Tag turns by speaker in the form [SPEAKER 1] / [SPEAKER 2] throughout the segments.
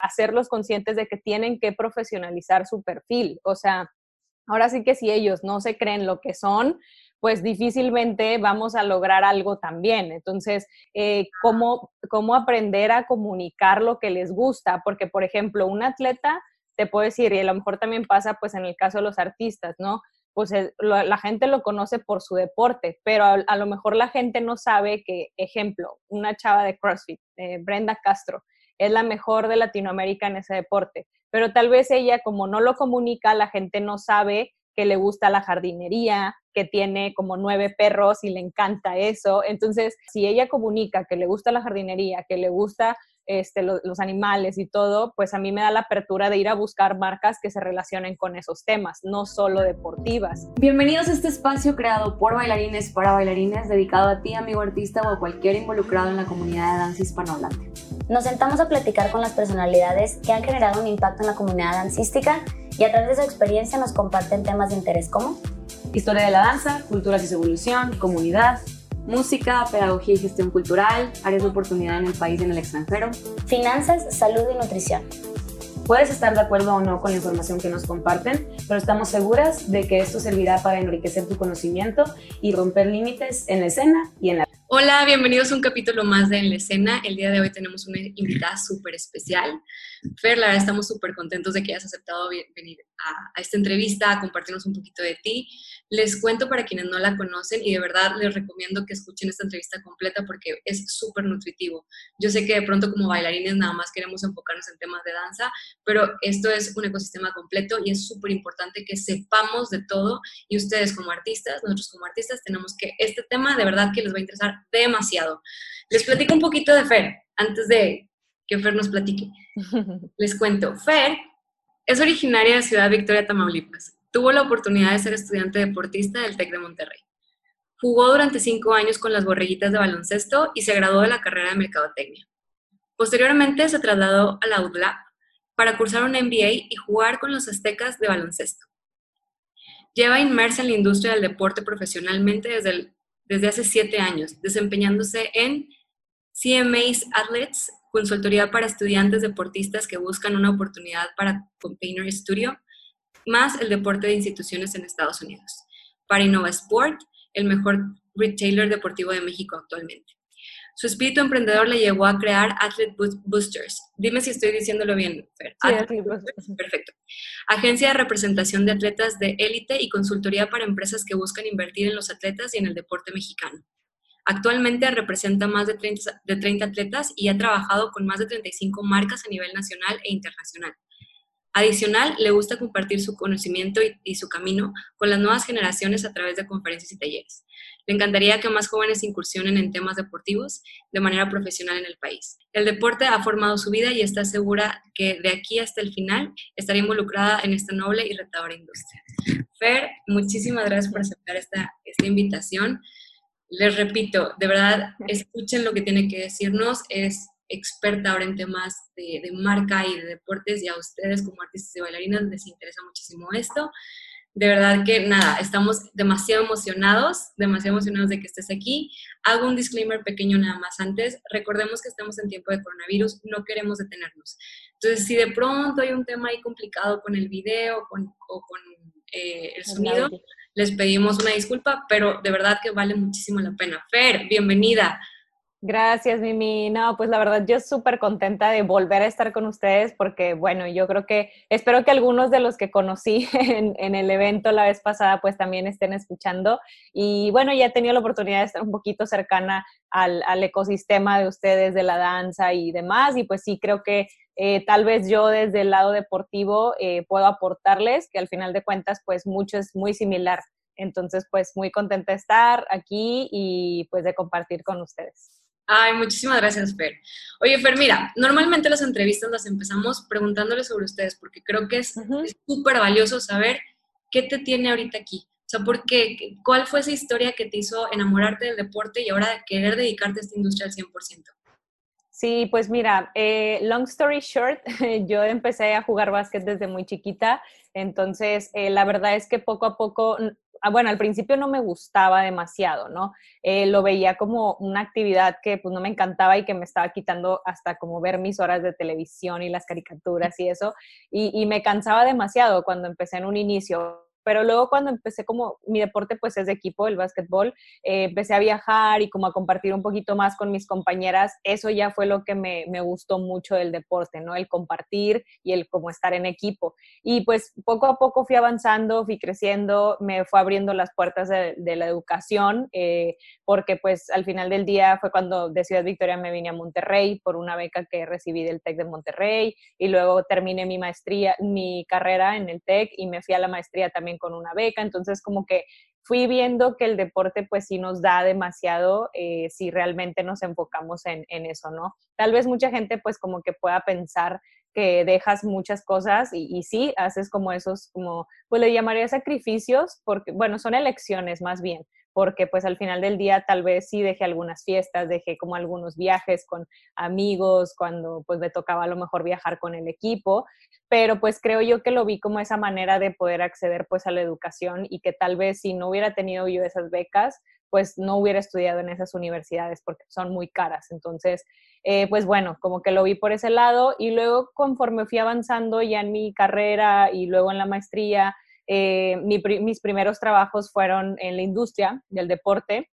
[SPEAKER 1] hacerlos conscientes de que tienen que profesionalizar su perfil. O sea, ahora sí que si ellos no se creen lo que son, pues difícilmente vamos a lograr algo también. Entonces, eh, ¿cómo, ¿cómo aprender a comunicar lo que les gusta? Porque, por ejemplo, un atleta te puede decir, y a lo mejor también pasa pues en el caso de los artistas, ¿no? Pues la gente lo conoce por su deporte, pero a, lo mejor la gente no sabe que, ejemplo, una chava de CrossFit, eh, Brenda Castro, es la mejor de Latinoamérica en ese deporte, pero tal vez ella como no lo comunica, la gente no sabe que le gusta la jardinería, que tiene como nueve perros y le encanta eso. Entonces, si ella comunica que le gusta la jardinería, que le gusta este, los animales y todo, pues a mí me da la apertura de ir a buscar marcas que se relacionen con esos temas, no solo deportivas.
[SPEAKER 2] Bienvenidos a este espacio creado por bailarines para bailarines, dedicado a ti, amigo artista o a cualquier involucrado en la comunidad de danza hispanohablante.
[SPEAKER 3] Nos sentamos a platicar con las personalidades que han generado un impacto en la comunidad dancística y a través de su experiencia nos comparten temas de interés como
[SPEAKER 2] historia de la danza, culturas y su evolución, comunidad, música, pedagogía y gestión cultural, áreas de oportunidad en el país y en el extranjero,
[SPEAKER 3] finanzas, salud y nutrición.
[SPEAKER 2] Puedes estar de acuerdo o no con la información que nos comparten, pero estamos seguras de que esto servirá para enriquecer tu conocimiento y romper límites en la escena y en la
[SPEAKER 4] Hola, bienvenidos a un capítulo más de En la Escena. El día de hoy tenemos una invitada súper especial. Fer, la verdad estamos súper contentos de que hayas aceptado venir a, esta entrevista, a compartirnos un poquito de ti. Les cuento para quienes no la conocen y de verdad les recomiendo que escuchen esta entrevista completa porque es súper nutritivo. Yo sé que de pronto como bailarines nada más queremos enfocarnos en temas de danza, pero esto es un ecosistema completo y es súper importante que sepamos de todo y ustedes como artistas, nosotros como artistas tenemos que este tema de verdad que les va a interesar demasiado. Les platico un poquito de Fer antes de que Fer nos platique. Les cuento, Fer es originaria de Ciudad Victoria, Tamaulipas. Tuvo la oportunidad de ser estudiante deportista del TEC de Monterrey. Jugó durante cinco años con las borreguitas de baloncesto y se graduó de la carrera de Mercadotecnia. Posteriormente se trasladó a la UDLAP para cursar un MBA y jugar con los aztecas de baloncesto. Lleva inmersa en la industria del deporte profesionalmente desde, desde hace siete años, desempeñándose en CMA's Athletes, consultoría para estudiantes deportistas que buscan una oportunidad para Container Studio, más el deporte de instituciones en Estados Unidos. Para Innova Sport, el mejor retailer deportivo de México actualmente. Su espíritu emprendedor le llevó a crear Athlete Boosters. Dime si estoy diciéndolo bien, Fer. Perfecto. Agencia de representación de atletas de élite y consultoría para empresas que buscan invertir en los atletas y en el deporte mexicano. Actualmente representa más de 30, de 30 atletas y ha trabajado con más de 35 marcas a nivel nacional e internacional. Adicional, le gusta compartir su conocimiento y, su camino con las nuevas generaciones a través de conferencias y talleres. Le encantaría que más jóvenes incursionen en temas deportivos de manera profesional en el país. El deporte ha formado su vida y está segura que de aquí hasta el final estará involucrada en esta noble y retadora industria. Fer, muchísimas gracias por aceptar esta, esta invitación les repito, de verdad, escuchen lo que tiene que decirnos. Es experta ahora en temas de, marca y de deportes y a ustedes como artistas y bailarinas les interesa muchísimo esto. De verdad que nada, estamos demasiado emocionados, demasiado emocionados de que estés aquí. Hago un disclaimer pequeño nada más antes. Recordemos que estamos en tiempo de coronavirus, no queremos detenernos. Entonces, si de pronto hay un tema ahí complicado con el video con, o con eh, el sonido, les pedimos una disculpa, pero de verdad que vale muchísimo la pena. Fer, bienvenida.
[SPEAKER 1] Gracias, Mimi. No, pues la verdad yo súper contenta de volver a estar con ustedes porque, bueno, yo creo que espero que algunos de los que conocí en, el evento la vez pasada pues también estén escuchando. Y bueno, ya he tenido la oportunidad de estar un poquito cercana al, ecosistema de ustedes, de la danza y demás. Y pues sí, creo que eh, tal vez yo desde el lado deportivo eh, puedo aportarles, que al final de cuentas pues mucho es muy similar. Entonces, pues muy contenta de estar aquí y pues de compartir con ustedes.
[SPEAKER 4] Ay, muchísimas gracias, Fer. Oye, Fer, mira, normalmente las entrevistas las empezamos preguntándole sobre ustedes porque creo que es súper valioso saber qué te tiene ahorita aquí. O sea, ¿por qué? ¿Cuál fue esa historia que te hizo enamorarte del deporte y ahora querer dedicarte a esta industria al 100%?
[SPEAKER 1] Sí, pues mira, eh, long story short, yo empecé a jugar básquet desde muy chiquita, entonces eh, la verdad es que poco a poco ah, bueno, al principio no me gustaba demasiado, ¿no? Eh, lo veía como una actividad que pues no me encantaba y que me estaba quitando hasta como ver mis horas de televisión y las caricaturas y eso, y, y me cansaba demasiado cuando empecé en un inicio pero luego cuando empecé como mi deporte pues es de equipo, el básquetbol, eh, empecé a viajar y como a compartir un poquito más con mis compañeras, eso ya fue lo que me, me, gustó mucho del deporte, ¿no? El compartir y el como estar en equipo. Y pues poco a poco fui avanzando, fui creciendo, me fue abriendo las puertas de, de la educación, eh, porque pues al final del día fue cuando de Ciudad Victoria me vine a Monterrey por una beca que recibí del TEC de Monterrey y luego terminé mi maestría, mi carrera en el TEC y me fui a la maestría también con una beca, entonces como que fui viendo que el deporte pues sí nos da demasiado eh, si realmente nos enfocamos en, eso, ¿no? Tal vez mucha gente pues como que pueda pensar que dejas muchas cosas y, y sí, haces como esos, como, pues le llamaría sacrificios, porque bueno, son elecciones más bien, porque pues al final del día tal vez sí dejé algunas fiestas, dejé como algunos viajes con amigos, cuando pues me tocaba a lo mejor viajar con el equipo, pero pues creo yo que lo vi como esa manera de poder acceder pues a la educación y que tal vez si no hubiera tenido yo esas becas, pues no hubiera estudiado en esas universidades porque son muy caras. Entonces, eh, pues bueno, como que lo vi por ese lado y luego conforme fui avanzando ya en mi carrera y luego en la maestría, eh, mi, mis primeros trabajos fueron en la industria del deporte,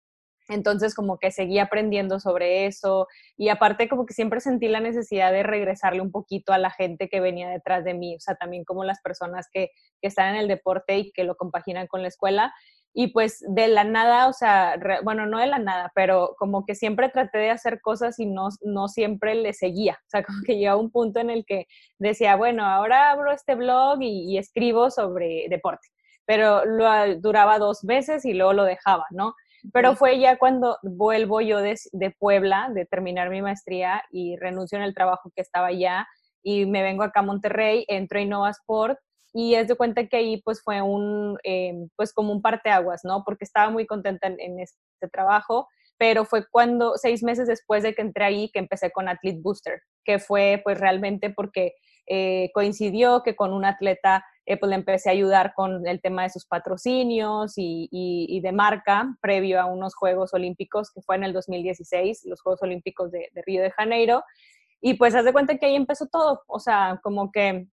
[SPEAKER 1] entonces como que seguí aprendiendo sobre eso y aparte como que siempre sentí la necesidad de regresarle un poquito a la gente que venía detrás de mí, o sea, también como las personas que, que están en el deporte y que lo compaginan con la escuela y pues de la nada, o sea, re, bueno, no de la nada, pero como que siempre traté de hacer cosas y no, no siempre le seguía. O sea, como que llegaba un punto en el que decía, bueno, ahora abro este blog y, y escribo sobre deporte, pero lo duraba dos veces y luego lo dejaba, ¿no? Pero fue ya cuando vuelvo yo de, de Puebla, de terminar mi maestría y renuncio en el trabajo que estaba allá y me vengo acá a Monterrey, entro a Innova Sport y es de cuenta que ahí pues fue un, eh, pues como un parteaguas, ¿no? Porque estaba muy contenta en, este trabajo, pero fue cuando, seis meses después de que entré ahí, que empecé con Athlete Booster, que fue pues realmente porque eh, coincidió que con un atleta eh, pues le empecé a ayudar con el tema de sus patrocinios y, y, y, de marca previo a unos Juegos Olímpicos que fue en el 2016, los Juegos Olímpicos de, de Río de Janeiro. Y pues haz de cuenta que ahí empezó todo, o sea, como que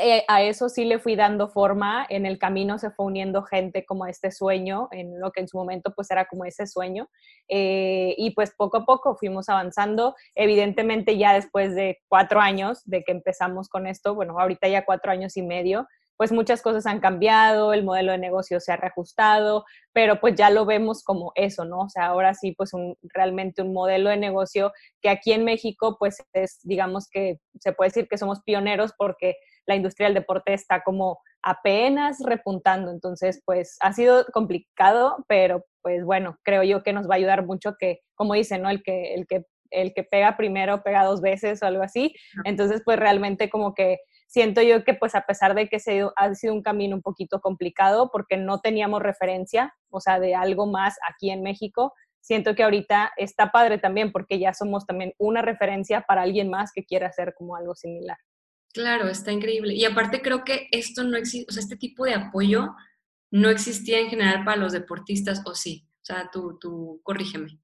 [SPEAKER 1] eh, a eso sí le fui dando forma, en el camino se fue uniendo gente como este sueño, en lo que en su momento pues era como ese sueño, eh, y pues poco a poco fuimos avanzando, evidentemente ya después de cuatro años de que empezamos con esto, bueno, ahorita ya cuatro años y medio, pues muchas cosas han cambiado, el modelo de negocio se ha reajustado, pero pues ya lo vemos como eso, ¿no? O sea, ahora sí, pues un, realmente un modelo de negocio que aquí en México, pues es, digamos que se puede decir que somos pioneros porque la industria del deporte está como apenas repuntando, entonces pues ha sido complicado, pero pues bueno, creo yo que nos va a ayudar mucho que, como dicen, ¿no? El que, el que, el que pega primero pega dos veces o algo así, entonces pues realmente como que siento yo que pues a pesar de que se, ha sido un camino un poquito complicado porque no teníamos referencia, o sea, de algo más aquí en México, siento que ahorita está padre también porque ya somos también una referencia para alguien más que quiera hacer como algo similar.
[SPEAKER 4] Claro, está increíble. Y aparte creo que esto no existe, o sea, este tipo de apoyo no existía en general para los deportistas, o sí. O sea, tú, tú corrígeme.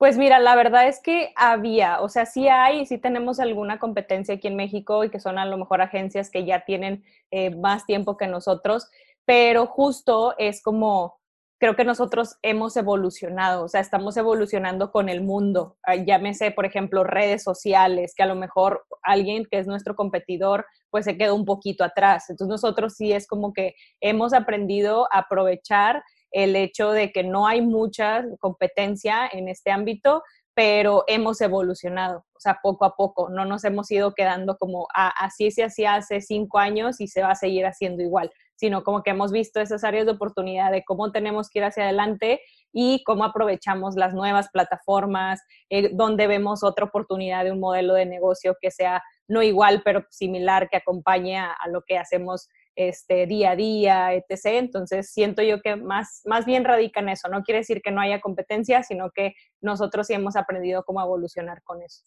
[SPEAKER 1] Pues mira, la verdad es que había, o sea, sí hay, sí tenemos alguna competencia aquí en México y que son a lo mejor agencias que ya tienen eh, más tiempo que nosotros, pero justo es como, creo que nosotros hemos evolucionado, o sea, estamos evolucionando con el mundo. Llámese, por ejemplo, redes sociales, que a lo mejor alguien que es nuestro competidor, pues se quedó un poquito atrás. Entonces nosotros sí es como que hemos aprendido a aprovechar el hecho de que no hay mucha competencia en este ámbito, pero hemos evolucionado, o sea, poco a poco, no nos hemos ido quedando como ah, así se hacía hace cinco años y se va a seguir haciendo igual, sino como que hemos visto esas áreas de oportunidad de cómo tenemos que ir hacia adelante y cómo aprovechamos las nuevas plataformas, eh, donde vemos otra oportunidad de un modelo de negocio que sea no igual, pero similar, que acompañe a, a lo que hacemos este, día a día, etc. Entonces, siento yo que más, más bien radica en eso. No quiere decir que no haya competencia, sino que nosotros sí hemos aprendido cómo evolucionar con eso.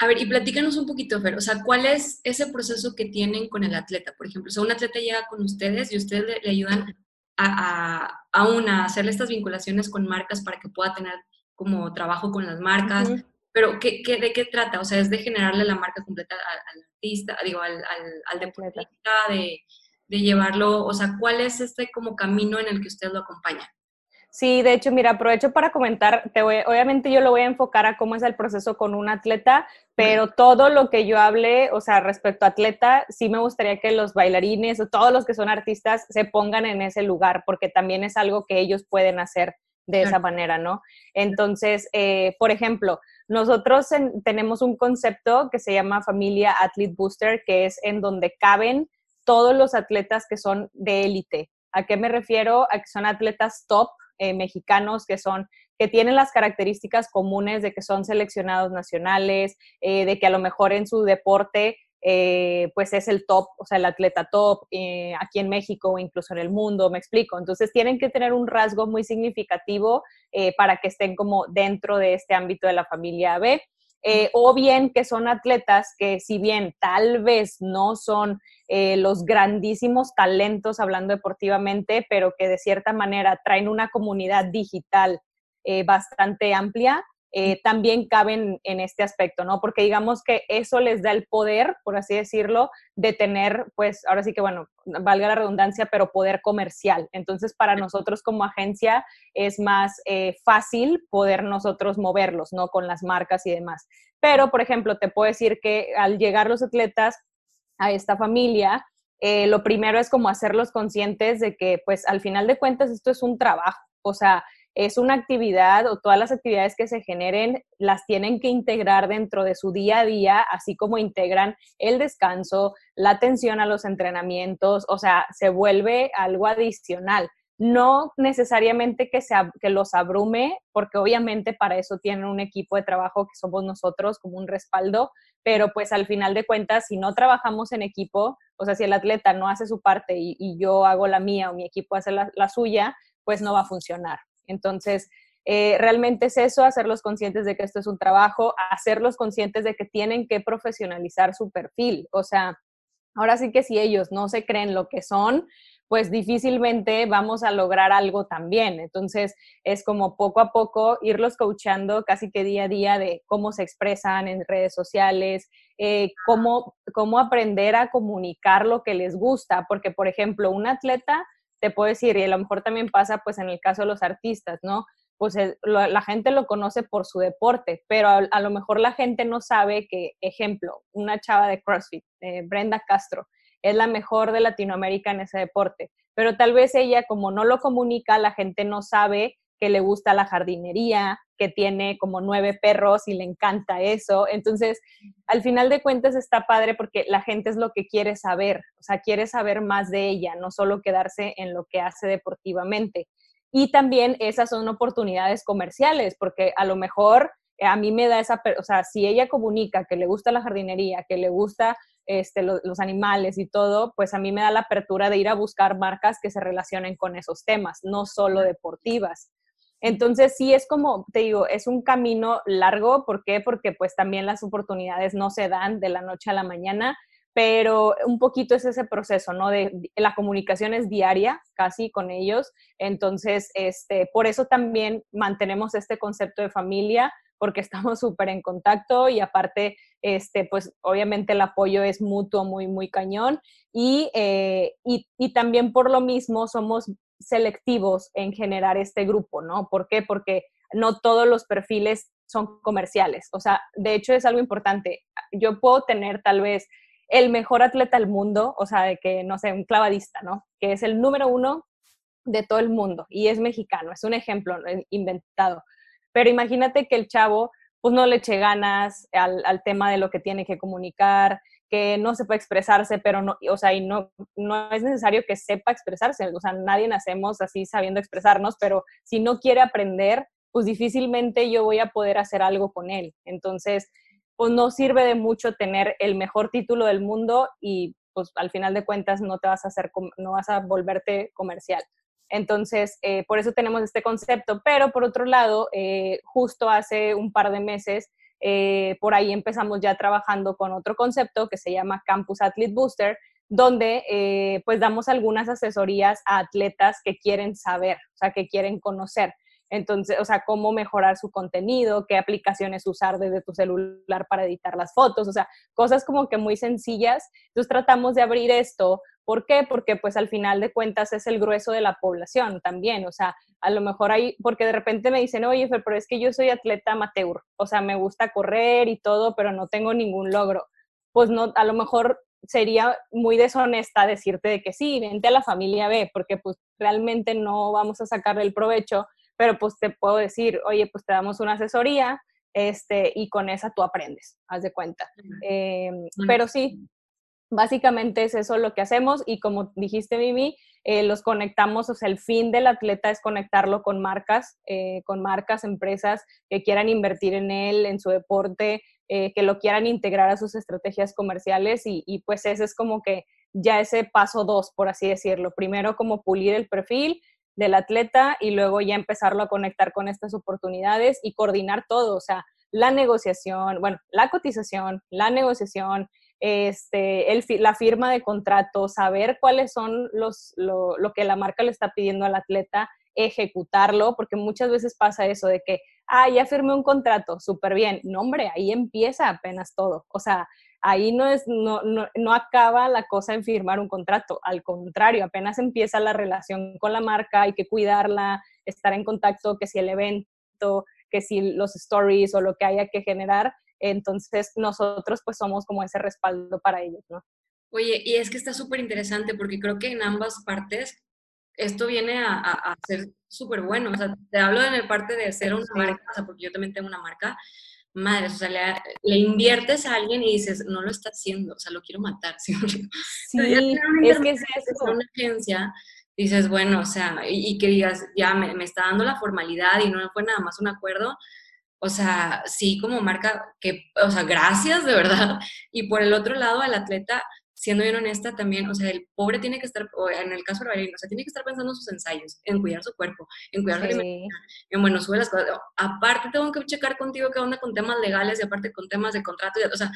[SPEAKER 4] A ver, y platícanos un poquito, Fer, o sea, ¿cuál es ese proceso que tienen con el atleta? Por ejemplo, o sea, un atleta llega con ustedes y ustedes le, le ayudan a, a, una, hacerle estas vinculaciones con marcas para que pueda tener como trabajo con las marcas. Pero, ¿qué, ¿qué, de qué trata? O sea, es de generarle la marca completa al, artista, digo, al, al, al deportista, de, de llevarlo, o sea, ¿cuál es este como camino en el que usted lo acompaña?
[SPEAKER 1] Sí, de hecho, mira, aprovecho para comentar, te obviamente yo lo voy a enfocar a cómo es el proceso con un atleta, pero todo lo que yo hable, o sea, respecto a atleta, sí me gustaría que los bailarines o todos los que son artistas se pongan en ese lugar, porque también es algo que ellos pueden hacer de esa manera, ¿no? Entonces, eh, por ejemplo, nosotros tenemos un concepto que se llama familia Athlete Booster, que es en donde caben todos los atletas que son de élite. ¿A qué me refiero? A que son atletas top, eh, mexicanos que son que tienen las características comunes de que son seleccionados nacionales, eh, de que a lo mejor en su deporte eh, pues es el top, o sea, el atleta top aquí en México o incluso en el mundo, me explico. Entonces tienen que tener un rasgo muy significativo para que estén como dentro de este ámbito de la familia B. Eh, o bien que son atletas que si bien tal vez no son eh, los grandísimos talentos hablando deportivamente, pero que de cierta manera traen una comunidad digital eh, bastante amplia, eh, también caben en este aspecto, ¿no? Porque digamos que eso les da el poder, por así decirlo, de tener, pues, ahora sí que, bueno, valga la redundancia, pero poder comercial. Entonces, para nosotros como agencia es más eh, fácil poder nosotros moverlos, ¿no? Con las marcas y demás. Pero, por ejemplo, te puedo decir que al llegar los atletas a esta familia, eh, lo primero es como hacerlos conscientes de que, pues, al final de cuentas, esto es un trabajo. O sea, es una actividad o todas las actividades que se generen las tienen que integrar dentro de su día a día, así como integran el descanso, la atención a los entrenamientos, o sea, se vuelve algo adicional. No necesariamente que, que los abrume, porque obviamente para eso tienen un equipo de trabajo que somos nosotros como un respaldo, pero pues al final de cuentas, si no trabajamos en equipo, o sea, si el atleta no hace su parte y, yo hago la mía o mi equipo hace la suya, pues no va a funcionar. Entonces, eh, realmente es eso, hacerlos conscientes de que esto es un trabajo, hacerlos conscientes de que tienen que profesionalizar su perfil. O sea, ahora sí que si ellos no se creen lo que son, pues difícilmente vamos a lograr algo también. Entonces, es como poco a poco irlos coachando casi que día a día de cómo se expresan en redes sociales, eh, cómo, cómo aprender a comunicar lo que les gusta, porque, por ejemplo, un atleta te puedo decir, y a lo mejor también pasa pues en el caso de los artistas, ¿no? Pues la gente lo conoce por su deporte, pero a, lo mejor la gente no sabe que, ejemplo, una chava de CrossFit, eh, Brenda Castro, es la mejor de Latinoamérica en ese deporte, pero tal vez ella como no lo comunica, la gente no sabe que le gusta la jardinería, que tiene como nueve perros y le encanta eso. Entonces, al final de cuentas está padre porque la gente es lo que quiere saber, o sea, quiere saber más de ella, no solo quedarse en lo que hace deportivamente. Y también esas son oportunidades comerciales, porque a lo mejor eh, a mí me da esa, o sea, si ella comunica que le gusta la jardinería, que le gusta este, los animales y todo, pues a mí me da la apertura de ir a buscar marcas que se relacionen con esos temas, no solo deportivas. Entonces sí es como, te digo, es un camino largo. ¿Por qué? Porque pues también las oportunidades no se dan de la noche a la mañana, pero un poquito es ese proceso, ¿no? De, la comunicación es diaria casi con ellos. Entonces, este, por eso también mantenemos este concepto de familia, porque estamos súper en contacto y aparte, este, pues obviamente el apoyo es mutuo, muy, muy cañón. Y, eh, y, y, también por lo mismo somos selectivos en generar este grupo, ¿no? ¿Por qué? Porque no todos los perfiles son comerciales. O sea, de hecho es algo importante. Yo puedo tener tal vez el mejor atleta del mundo, o sea, de que, no sé, un clavadista, ¿no? Que es el número uno de todo el mundo y es mexicano, es un ejemplo inventado. Pero imagínate que el chavo, pues no le eche ganas al, al tema de lo que tiene que comunicar, que no sepa expresarse, pero no, o sea, y no, no es necesario que sepa expresarse, o sea, nadie nacemos así sabiendo expresarnos, pero si no quiere aprender, pues difícilmente yo voy a poder hacer algo con él. Entonces, pues no sirve de mucho tener el mejor título del mundo y pues al final de cuentas no te vas a hacer, no vas a volverte comercial. Entonces, eh, por eso tenemos este concepto, pero por otro lado, eh, justo hace un par de meses eh, por ahí empezamos ya trabajando con otro concepto que se llama Campus Athlete Booster, donde eh, pues damos algunas asesorías a atletas que quieren saber, o sea, que quieren conocer. Entonces, o sea, cómo mejorar su contenido, qué aplicaciones usar desde tu celular para editar las fotos, o sea, cosas como que muy sencillas. Entonces tratamos de abrir esto. ¿Por qué? Porque pues al final de cuentas es el grueso de la población también. O sea, a lo mejor hay, porque de repente me dicen, oye, pero es que yo soy atleta amateur, o sea, me gusta correr y todo, pero no tengo ningún logro. Pues no, a lo mejor sería muy deshonesta decirte de que sí, vente a la familia B, porque pues realmente no vamos a sacarle el provecho pero pues te puedo decir, oye, pues te damos una asesoría este, y con esa tú aprendes, haz de cuenta. Eh, pero sí, básicamente es eso lo que hacemos y como dijiste, Mimi, eh, los conectamos, o sea, el fin del atleta es conectarlo con marcas, eh, con marcas, empresas que quieran invertir en él, en su deporte, que lo quieran integrar a sus estrategias comerciales y, y, pues ese es como que ya ese paso dos, por así decirlo. Primero como pulir el perfil del atleta y luego ya empezarlo a conectar con estas oportunidades y coordinar todo, o sea, la negociación, bueno, la cotización, la negociación, este, la firma de contrato, saber cuáles son los, lo, lo, que la marca le está pidiendo al atleta, ejecutarlo, porque muchas veces pasa eso de que, ah, ya firmé un contrato, súper bien. No, hombre, ahí empieza apenas todo. O sea, ahí no, es, no, no, acaba la cosa en firmar un contrato, al contrario, apenas empieza la relación con la marca, hay que cuidarla, estar en contacto, que si el evento, que si los stories o lo que haya que generar, entonces nosotros pues somos como ese respaldo para ellos, ¿no?
[SPEAKER 4] Oye, y es que está súper interesante porque creo que en ambas partes esto viene a, a, ser súper bueno. O sea, te hablo en el parte de ser una marca, o sea, porque yo también tengo una marca, madre, o sea, le, inviertes a alguien y dices, no lo está haciendo, o sea, lo quiero matar. ¿sí?
[SPEAKER 1] Sí, es que es eso.
[SPEAKER 4] Una agencia, dices, bueno, o sea, y, que digas, ya me, me, está dando la formalidad y no fue nada más un acuerdo, o sea, sí como marca que, o sea, gracias de verdad. Y por el otro lado, al atleta, siendo bien honesta también, o sea, el pobre tiene que estar, en el caso de bailarina, o sea, tiene que estar pensando en sus ensayos, en cuidar su cuerpo, en cuidar su alimentación, en, bueno, sube las cosas. Aparte, tengo que checar contigo qué onda con temas legales y aparte con temas de contrato, o sea,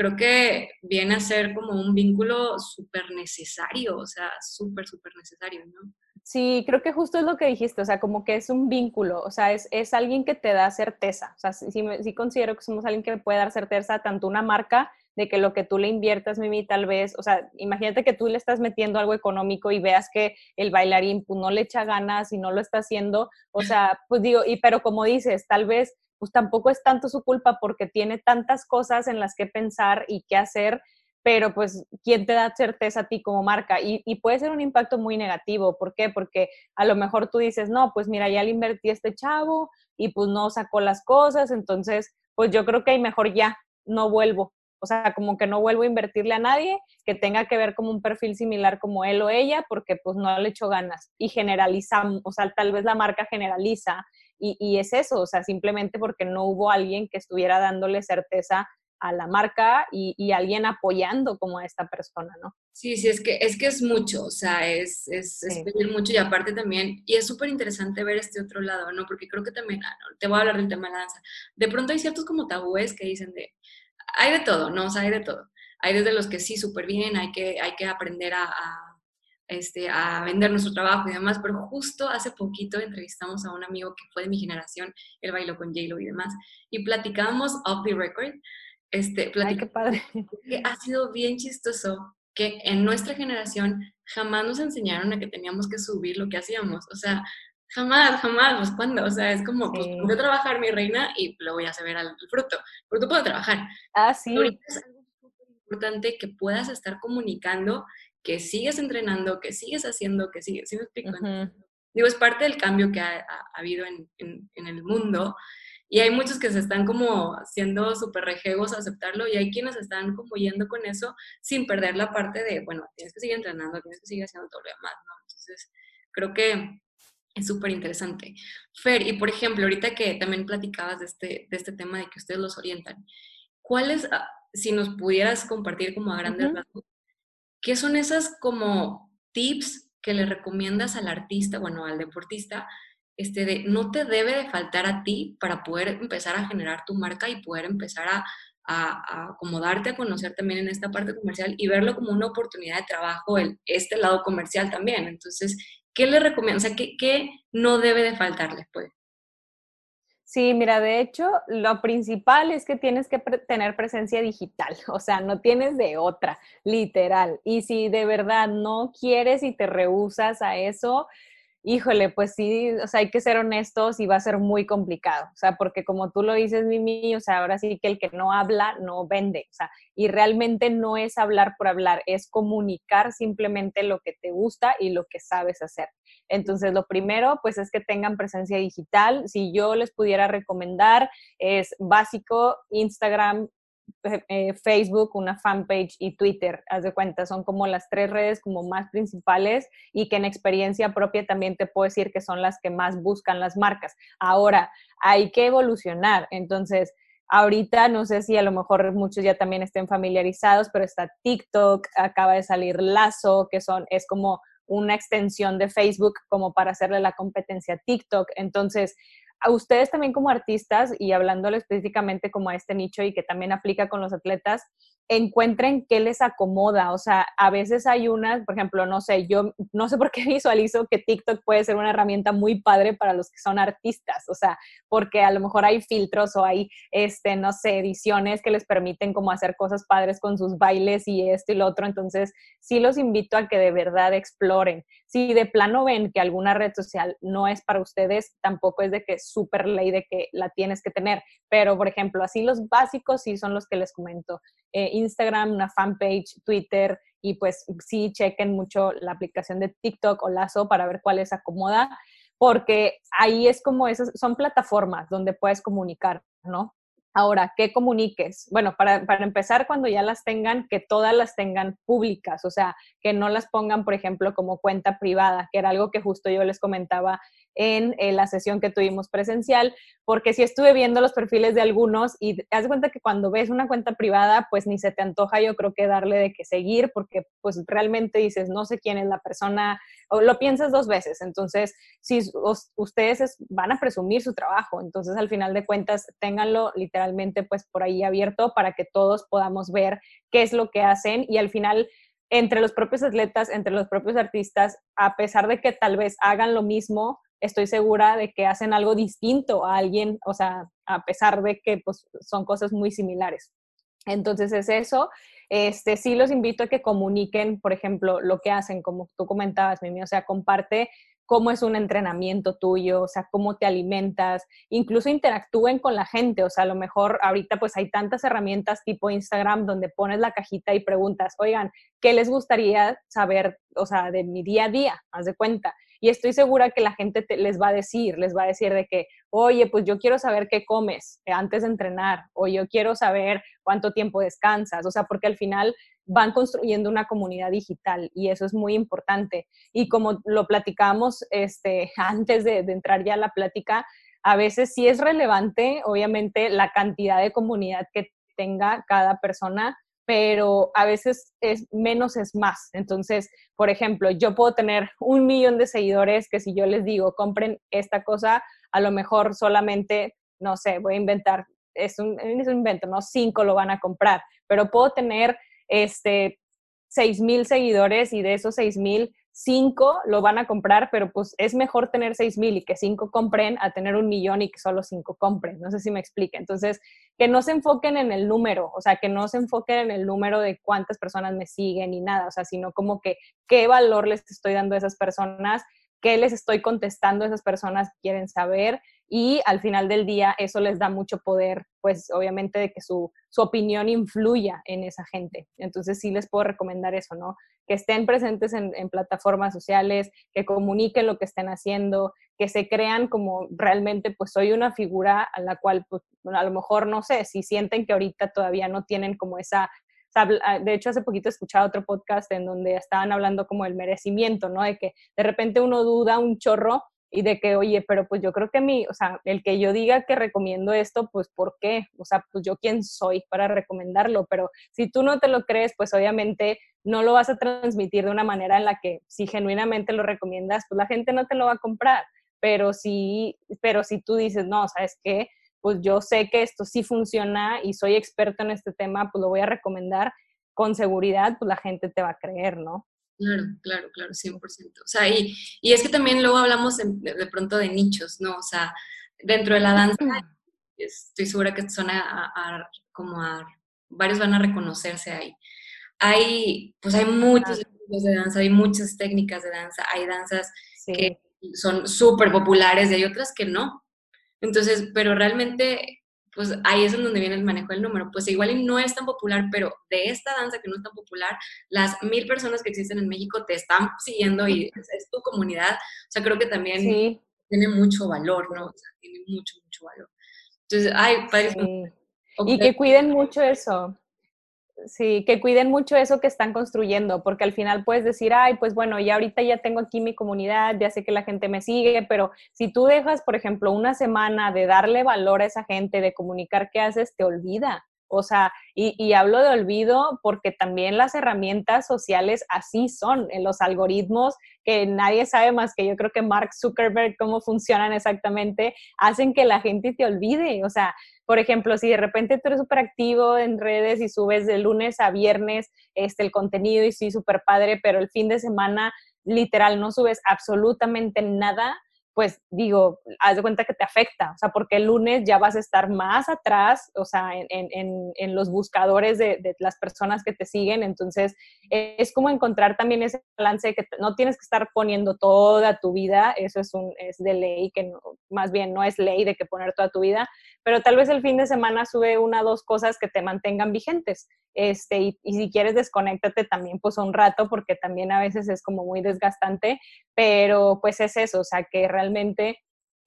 [SPEAKER 4] creo que viene a ser como un vínculo súper necesario, o sea, súper, súper necesario, ¿no?
[SPEAKER 1] Sí, creo que justo es lo que dijiste, o sea, como que es un vínculo, o sea, es, es alguien que te da certeza, o sea, sí, sí, considero que somos alguien que puede dar certeza tanto una marca de que lo que tú le inviertas, Mimi, tal vez, o sea, imagínate que tú le estás metiendo algo económico y veas que el bailarín pues, no le echa ganas y no lo está haciendo, o sea, pues digo, y pero como dices, tal vez pues tampoco es tanto su culpa porque tiene tantas cosas en las que pensar y qué hacer, pero pues, ¿quién te da certeza a ti como marca? Y, puede ser un impacto muy negativo. ¿Por qué? Porque a lo mejor tú dices, no, pues mira, ya le invertí a este chavo y pues no sacó las cosas, entonces, pues yo creo que hay mejor ya, no vuelvo. O sea, como que no vuelvo a invertirle a nadie que tenga que ver como un perfil similar como él o ella, porque pues no le echo ganas. Y generalizamos, o sea, tal vez la marca generaliza. Y, y es eso, o sea, simplemente porque no hubo alguien que estuviera dándole certeza a la marca y, y, alguien apoyando como a esta persona, ¿no?
[SPEAKER 4] Sí, sí, es que es, que es mucho, o sea, es, es, es pedir mucho y aparte también, y es súper interesante ver este otro lado, ¿no? Porque creo que también, ah, no, te voy a hablar del tema de la danza, de pronto hay ciertos como tabúes que dicen de, hay de todo, ¿no? O sea, hay de todo. Hay desde los que sí, súper bien, hay que, hay que aprender a, este, a vender nuestro trabajo y demás, pero justo hace poquito entrevistamos a un amigo que fue de mi generación, él bailó con j y demás, y platicábamos off the record, este,
[SPEAKER 1] Ay, qué padre.
[SPEAKER 4] que ha sido bien chistoso que en nuestra generación jamás nos enseñaron a que teníamos que subir lo que hacíamos, o sea, Jamás, jamás, pues cuando, o sea, es como, pues voy a trabajar mi reina y lo voy a saber al fruto, pero tú puedes trabajar.
[SPEAKER 1] Ah, sí.
[SPEAKER 4] es algo súper importante que puedas estar comunicando, que sigues entrenando, que sigues haciendo, que sigues, ¿sí me explico? Digo, es parte del cambio que ha, habido en, en, en, el mundo y hay muchos que se están como siendo súper rejegos a aceptarlo y hay quienes están como yendo con eso sin perder la parte de, bueno, tienes que seguir entrenando, tienes que seguir haciendo todo lo demás, ¿no? Entonces, creo que es súper interesante. Fer, y por ejemplo, ahorita que también platicabas de este, de este tema de que ustedes los orientan, ¿cuáles, ah, si nos pudieras compartir como a grandes rasgos, qué son esas como tips que le recomiendas al artista, bueno, al deportista, este de no te debe de faltar a ti para poder empezar a generar tu marca y poder empezar a, a, acomodarte a conocer también en esta parte comercial y verlo como una oportunidad de trabajo, el, este lado comercial también. Entonces, ¿qué le recomiendo? O sea, ¿qué, qué no debe de faltarles, pues?
[SPEAKER 1] Sí, mira, de hecho, lo principal es que tienes que tener presencia digital, o sea, no tienes de otra, literal. Y si de verdad no quieres y te rehusas a eso, híjole, pues sí, o sea, hay que ser honestos y va a ser muy complicado, o sea, porque como tú lo dices, Mimi, o sea, ahora sí que el que no habla no vende, o sea, y realmente no es hablar por hablar, es comunicar simplemente lo que te gusta y lo que sabes hacer. Entonces, lo primero, pues es que tengan presencia digital. Si yo les pudiera recomendar, es básico Instagram, eh, Facebook, una fanpage y Twitter, haz de cuenta, son como las tres redes como más principales y que en experiencia propia también te puedo decir que son las que más buscan las marcas. Ahora, hay que evolucionar, entonces, ahorita no sé si a lo mejor muchos ya también estén familiarizados, pero está TikTok, acaba de salir Lazo, que son, es como una extensión de Facebook como para hacerle la competencia a TikTok. Entonces, a ustedes también como artistas y hablándole específicamente como a este nicho y que también aplica con los atletas, encuentren qué les acomoda. O sea, a veces hay unas, por ejemplo, no sé, yo no sé por qué visualizo que TikTok puede ser una herramienta muy padre para los que son artistas. O sea, porque a lo mejor hay filtros o hay, este, no sé, ediciones que les permiten como hacer cosas padres con sus bailes y esto y lo otro. Entonces, sí los invito a que de verdad exploren. Si de plano ven que alguna red social no es para ustedes, tampoco es de que súper ley de que la tienes que tener. Pero, por ejemplo, así los básicos sí son los que les comento. Eh, Instagram, una fanpage, Twitter y pues sí chequen mucho la aplicación de TikTok o Lazo para ver cuál les acomoda, porque ahí es como esas, son plataformas donde puedes comunicar, ¿no? Ahora, ¿qué comuniques? Bueno, para, para, empezar, cuando ya las tengan, que todas las tengan públicas, o sea, que no las pongan, por ejemplo, como cuenta privada, que era algo que justo yo les comentaba en, la sesión que tuvimos presencial, porque si estuve viendo los perfiles de algunos y haz cuenta que cuando ves una cuenta privada, pues ni se te antoja yo creo que darle de que seguir, porque pues realmente dices, no sé quién es la persona, o lo piensas dos veces, entonces si ustedes van a presumir su trabajo, entonces al final de cuentas ténganlo literalmente pues por ahí abierto para que todos podamos ver qué es lo que hacen y al final entre los propios atletas, entre los propios artistas, a pesar de que tal vez hagan lo mismo, estoy segura de que hacen algo distinto a alguien, o sea, a pesar de que pues, son cosas muy similares. Entonces es eso. Este, sí los invito a que comuniquen, por ejemplo, lo que hacen, como tú comentabas, Mimi, o sea, comparte cómo es un entrenamiento tuyo, o sea, cómo te alimentas, incluso interactúen con la gente, o sea, a lo mejor ahorita pues hay tantas herramientas tipo Instagram donde pones la cajita y preguntas, oigan, ¿qué les gustaría saber, o sea, de mi día a día? Haz de cuenta. Y estoy segura que la gente les va a decir, les va a decir de que, oye, pues yo quiero saber qué comes antes de entrenar, o yo quiero saber cuánto tiempo descansas, o sea, porque al final van construyendo una comunidad digital y eso es muy importante. Y como lo platicamos este, antes de, de entrar ya a la plática, a veces sí es relevante, obviamente, la cantidad de comunidad que tenga cada persona, pero a veces es menos es más. Entonces, por ejemplo, yo puedo tener un millón de seguidores que si yo les digo, compren esta cosa, a lo mejor solamente, no sé, voy a inventar, es un, invento, ¿no? Cinco lo van a comprar, pero puedo tener este, seis mil seguidores y de esos seis mil cinco lo van a comprar, pero pues es mejor tener seis mil y que cinco compren a tener un millón y que solo cinco compren. No sé si me explique. Entonces, que no se enfoquen en el número, o sea, que no se enfoquen en el número de cuántas personas me siguen y nada, o sea, sino como que qué valor les estoy dando a esas personas, qué les estoy contestando a esas personas que quieren saber y al final del día eso les da mucho poder, pues obviamente de que su, opinión influya en esa gente. Entonces sí les puedo recomendar eso, ¿no? Que estén presentes en, plataformas sociales, que comuniquen lo que estén haciendo, que se crean como realmente, pues soy una figura a la cual, pues, a lo mejor, no sé, si sienten que ahorita todavía no tienen como esa de hecho, hace poquito he escuchado otro podcast en donde estaban hablando como el merecimiento, ¿no? De que de repente uno duda un chorro y de que, oye, pero pues yo creo que mi, o sea, el que yo diga que recomiendo esto, pues ¿por qué? O sea, pues yo quién soy para recomendarlo, pero si tú no te lo crees, pues obviamente no lo vas a transmitir de una manera en la que si genuinamente lo recomiendas, pues la gente no te lo va a comprar, pero si, pero si tú dices, no, ¿sabes qué? pues yo sé que esto sí funciona y soy experto en este tema, pues lo voy a recomendar con seguridad, pues la gente te va a creer, ¿no?
[SPEAKER 4] Claro, claro, claro, 100%. O sea, y, y es que también luego hablamos de, pronto de nichos, ¿no? O sea, dentro de la danza, estoy segura que son a, como a, varios van a reconocerse ahí. Hay, pues hay muchos estilos de danza, hay muchas técnicas de danza, hay danzas que son súper populares y hay otras que no. Entonces, pero realmente pues ahí es en donde viene el manejo del número. Pues igual y no es tan popular, pero de esta danza que no es tan popular, las mil personas que existen en México te están siguiendo y es, tu comunidad. O sea, creo que también tiene mucho valor, ¿no? O sea, tiene mucho, mucho valor. Entonces, ay,
[SPEAKER 1] Y que cuiden mucho eso. Sí, que cuiden mucho eso que están construyendo, porque al final puedes decir, ay, pues bueno, ya ahorita ya tengo aquí mi comunidad, ya sé que la gente me sigue, pero si tú dejas, por ejemplo, una semana de darle valor a esa gente, de comunicar qué haces, te olvida. O sea, y, hablo de olvido porque también las herramientas sociales así son, en los algoritmos que nadie sabe más que yo creo que Mark Zuckerberg, cómo funcionan exactamente, hacen que la gente te olvide. O sea, por ejemplo, si de repente tú eres súper activo en redes y subes de lunes a viernes este, el contenido y sí, súper padre, pero el fin de semana literal no subes absolutamente nada, pues digo, haz de cuenta que te afecta, o sea, porque el lunes ya vas a estar más atrás, o sea, en, en, en los buscadores de, las personas que te siguen, entonces es como encontrar también ese balance de que no tienes que estar poniendo toda tu vida, eso es, un, es de ley, que más bien no es ley de que poner toda tu vida, pero tal vez el fin de semana sube una o dos cosas que te mantengan vigentes, este, y, y si quieres desconéctate también pues un rato, porque también a veces es como muy desgastante, pero pues es eso, o sea, que realmente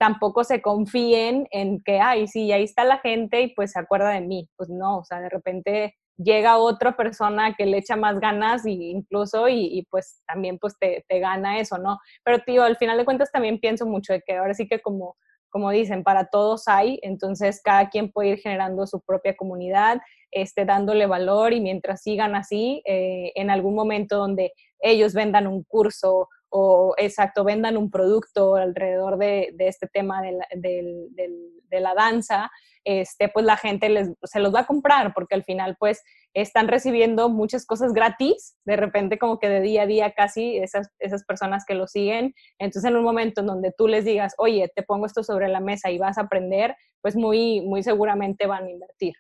[SPEAKER 1] tampoco se confíen en que, ay, sí, ahí está la gente y pues se acuerda de mí. Pues no, o sea, de repente llega otra persona que le echa más ganas y incluso y, pues también pues te, te, gana eso, ¿no? Pero tío, al final de cuentas también pienso mucho de que ahora sí que como, como dicen, para todos hay, entonces cada quien puede ir generando su propia comunidad, este, dándole valor y mientras sigan así, eh, en algún momento donde ellos vendan un curso o exacto, vendan un producto alrededor de, este tema de la, de, la, danza, este, pues la gente les, se los va a comprar porque al final pues están recibiendo muchas cosas gratis, de repente como que de día a día casi esas, esas personas que lo siguen. Entonces en un momento en donde tú les digas, oye, te pongo esto sobre la mesa y vas a aprender, pues muy, muy seguramente van a invertir.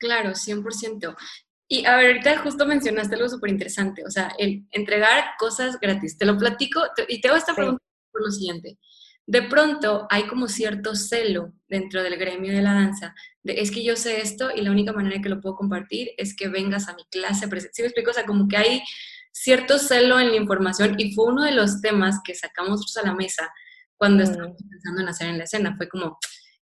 [SPEAKER 4] Claro, 100%. Y a ver, ahorita justo mencionaste algo súper interesante, o sea, el entregar cosas gratis. Te lo platico y te hago esta pregunta por lo siguiente. De pronto hay como cierto celo dentro del gremio de la danza, de es que yo sé esto y la única manera que lo puedo compartir es que vengas a mi clase. ¿Sí me explico? O sea, como que hay cierto celo en la información y fue uno de los temas que sacamos a la mesa cuando estábamos pensando en hacer en la escena. Fue como,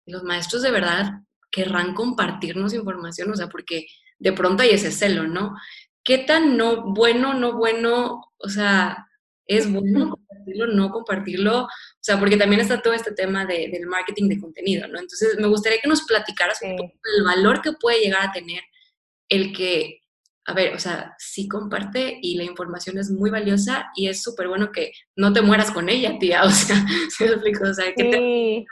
[SPEAKER 4] los maestros de verdad querrán compartirnos información, o sea, porque de pronto hay ese celo, ¿no? ¿Qué tan no bueno, no bueno, o sea, es bueno compartirlo, no compartirlo? O sea, porque también está todo este tema de, del marketing de contenido, ¿no? Entonces, me gustaría que nos platicaras un poco del valor que puede llegar a tener el que, a ver, o sea, sí comparte y la información es muy valiosa y es súper bueno que no te mueras con ella, tía, o sea, ¿sí me explico? O sea, que te...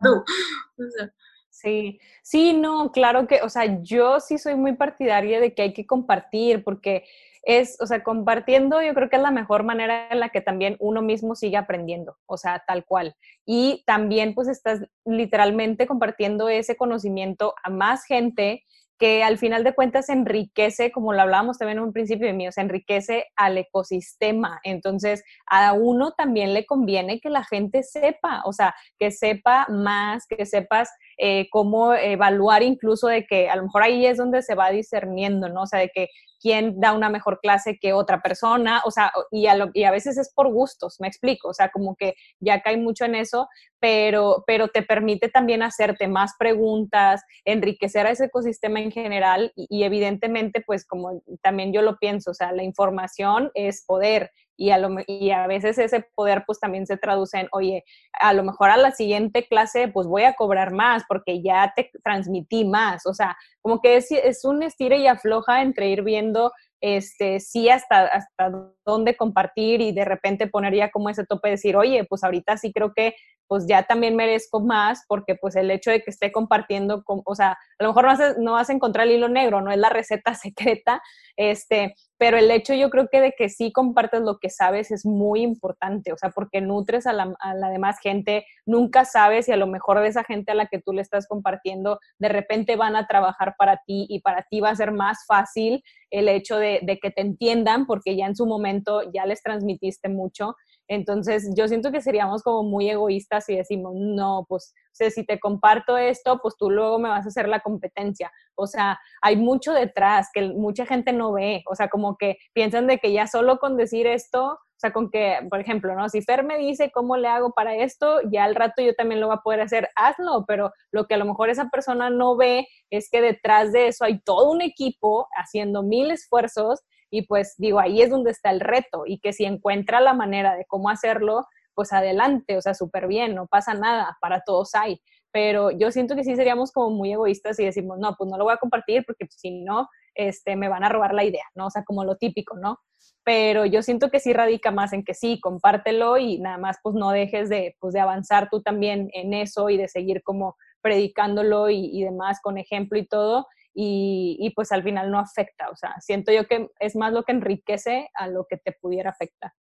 [SPEAKER 4] tú?
[SPEAKER 1] O sea, Sí, sí, no, claro que, o sea, yo sí soy muy partidaria de que hay que compartir, porque es, o sea, compartiendo yo creo que es la mejor manera en la que también uno mismo sigue aprendiendo, o sea, tal cual. Y también pues estás literalmente compartiendo ese conocimiento a más gente que al final de cuentas enriquece, como lo hablábamos también en un principio de mío, se enriquece al ecosistema. Entonces, a uno también le conviene que la gente sepa, o sea, que sepa más, que sepas eh, cómo evaluar incluso de que a lo mejor ahí es donde se va discerniendo, ¿no? O sea, de que quién da una mejor clase que otra persona, o sea, y a, y a veces es por gustos, me explico, o sea, como que ya cae mucho en eso, pero, pero te permite también hacerte más preguntas, enriquecer a ese ecosistema en general y, evidentemente, pues como también yo lo pienso, o sea, la información es poder y a, lo, y a veces ese poder pues también se traduce en, oye, a lo mejor a la siguiente clase pues voy a cobrar más porque ya te transmití más, o sea, como que es, es un estire y afloja entre ir viendo este, sí hasta, hasta dónde compartir y de repente poner ya como ese tope de decir, oye, pues ahorita sí creo que pues ya también merezco más porque pues el hecho de que esté compartiendo, con, o sea, a lo mejor no vas, no vas a encontrar el hilo negro, no es la receta secreta, este, pero el hecho yo creo que de que sí compartes lo que sabes es muy importante, o sea, porque nutres a la, demás gente, nunca sabes si a lo mejor de esa gente a la que tú le estás compartiendo, de repente van a trabajar para ti y para ti va a ser más fácil el hecho de que te entiendan porque ya en su momento ya les transmitiste mucho entonces, yo siento que seríamos como muy egoístas si decimos, no, pues, o sea, si te comparto esto, pues tú luego me vas a hacer la competencia. O sea, hay mucho detrás que mucha gente no ve. O sea, como que piensan de que ya solo con decir esto, o sea, con que, por ejemplo, ¿no? Si Fer me dice cómo le hago para esto, ya al rato yo también lo voy a poder hacer, hazlo, pero lo que a lo mejor esa persona no ve es que detrás de eso hay todo un equipo haciendo mil esfuerzos y pues digo, ahí es donde está el reto y que si encuentra la manera de cómo hacerlo, pues adelante, o sea, súper bien, no pasa nada, para todos hay. Pero yo siento que sí seríamos como muy egoístas y decimos, no, pues no lo voy a compartir porque pues, si no, este, me van a robar la idea, ¿no? O sea, como lo típico, ¿no? Pero yo siento que sí radica más en que sí, compártelo y nada más pues no dejes de, pues, de avanzar tú también en eso y de seguir como predicándolo y, y demás con ejemplo y todo y, pues al final no afecta. O sea, siento yo que es más lo que enriquece a lo que te pudiera afectar.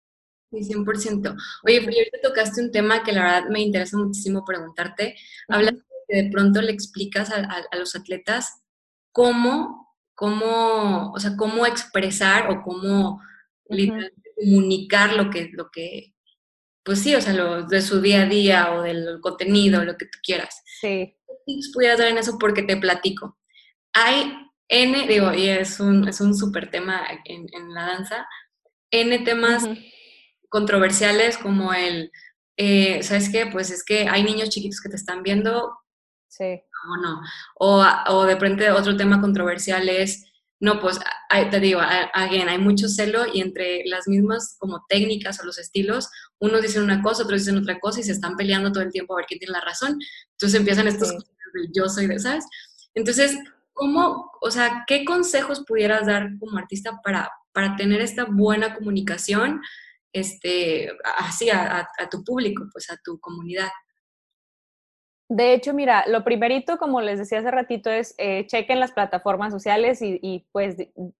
[SPEAKER 4] Sí, 100%. Oye, pero ahorita tocaste un tema que la verdad me interesa muchísimo preguntarte. Hablas de que de pronto le explicas a, los atletas cómo, cómo, o sea, cómo expresar o cómo comunicar lo que, lo que, pues sí, o sea, lo de su día a día o del contenido, lo que tú quieras.
[SPEAKER 1] Sí.
[SPEAKER 4] ¿Qué tips pudieras dar en eso? Porque te platico hay N, digo, y es un, es un súper tema en, la danza, N temas controversiales como el, eh, ¿sabes qué? Pues es que hay niños chiquitos que te están viendo.
[SPEAKER 1] Sí.
[SPEAKER 4] O no. O, o de repente otro tema controversial es, no, pues te digo, again, hay mucho celo y entre las mismas como técnicas o los estilos, unos dicen una cosa, otros dicen otra cosa y se están peleando todo el tiempo a ver quién tiene la razón. Entonces empiezan estos cosas de yo soy de, ¿sabes? Entonces, ¿cómo, o sea, qué consejos pudieras dar como artista para, para tener esta buena comunicación este, así a, tu público, pues a tu comunidad?
[SPEAKER 1] De hecho, mira, lo primerito, como les decía hace ratito, es eh, chequen las plataformas sociales y, y pues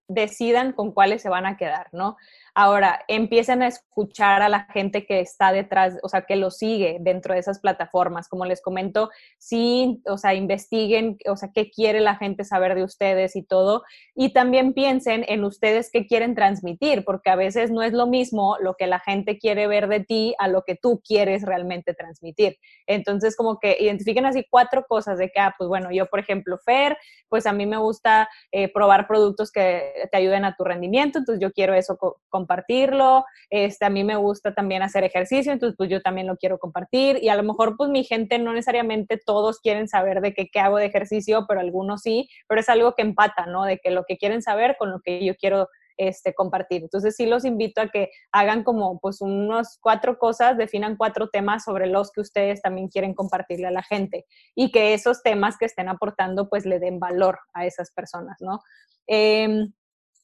[SPEAKER 1] decidan con cuáles se van a quedar, ¿no? Ahora, empiecen a escuchar a la gente que está detrás, o sea, que lo sigue dentro de esas plataformas. Como les comento, sí, o sea, investiguen, o sea, qué quiere la gente saber de ustedes y todo. Y también piensen en ustedes qué quieren transmitir, porque a veces no es lo mismo lo que la gente quiere ver de ti a lo que tú quieres realmente transmitir. Entonces, como que identifiquen así cuatro cosas de que, ah, pues bueno, yo, por ejemplo, Fer, pues a mí me gusta eh, probar productos que te ayuden a tu rendimiento, entonces yo quiero eso con compartirlo, este, a mí me gusta también hacer ejercicio, entonces pues yo también lo quiero compartir y a lo mejor pues mi gente no necesariamente todos quieren saber de qué, qué hago de ejercicio, pero algunos sí, pero es algo que empata, ¿no? De que lo que quieren saber con lo que yo quiero este, compartir. Entonces sí los invito a que hagan como pues unos cuatro cosas, definan cuatro temas sobre los que ustedes también quieren compartirle a la gente y que esos temas que estén aportando pues le den valor a esas personas, ¿no? Em,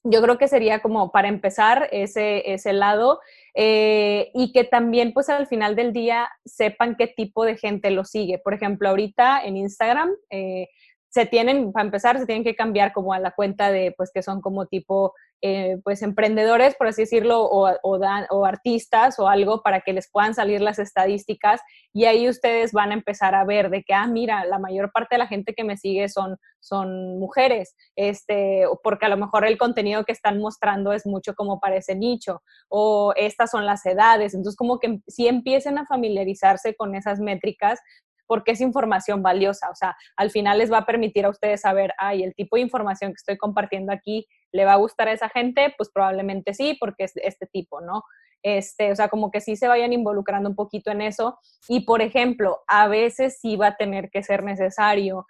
[SPEAKER 1] yo creo que sería como para empezar ese, ese lado eh, y que también pues al final del día sepan qué tipo de gente lo sigue. Por ejemplo, ahorita en Instagram eh, se tienen, para empezar, se tienen que cambiar como a la cuenta de pues que son como tipo eh, pues emprendedores, por así decirlo, o, o, artistas o algo para que les puedan salir las estadísticas. Y ahí ustedes van a empezar a ver de que, ah, mira, la mayor parte de la gente que me sigue son, son mujeres, este, porque a lo mejor el contenido que están mostrando es mucho como para ese nicho, o estas son las edades, entonces como que si empiecen a familiarizarse con esas métricas, porque es información valiosa. O sea, al final les va a permitir a ustedes saber, ay, el tipo de información que estoy compartiendo aquí le va a gustar a esa gente, pues probablemente sí, porque es este tipo, ¿no? Este, o sea, como que sí se vayan involucrando un poquito en eso. Y, por ejemplo, a veces sí va a tener que ser necesario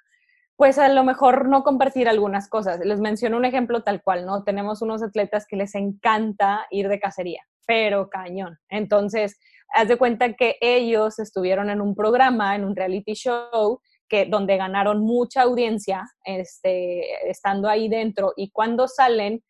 [SPEAKER 1] pues a lo mejor no compartir algunas cosas. Les menciono un ejemplo tal cual, ¿no? Tenemos unos atletas que les encanta ir de cacería, pero cañón. Entonces, haz de cuenta que ellos estuvieron en un programa, en un reality show, que, donde ganaron mucha audiencia este, estando ahí dentro y cuando salen